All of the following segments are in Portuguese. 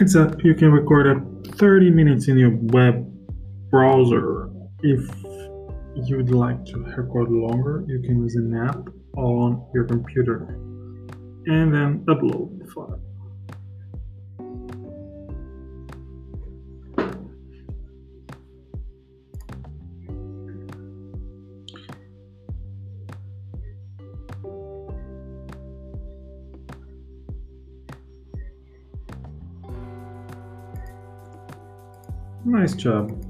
Heads up, you can record at 30 minutes in your web browser. If you would like to record longer, you can use an app on your computer and then upload the file. Nice job.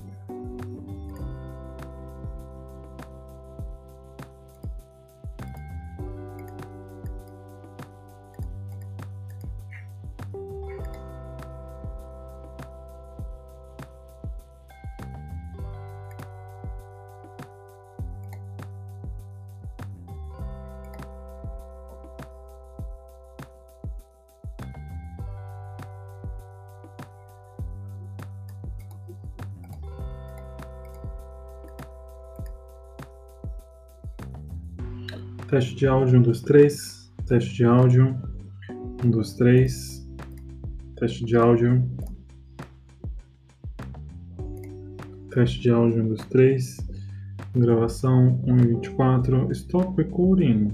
Teste de áudio, um, dois, três. Teste de áudio, um, dois, três. Teste de áudio. Teste de áudio, um, dois, três. Gravação 1 e 24. Stop recording.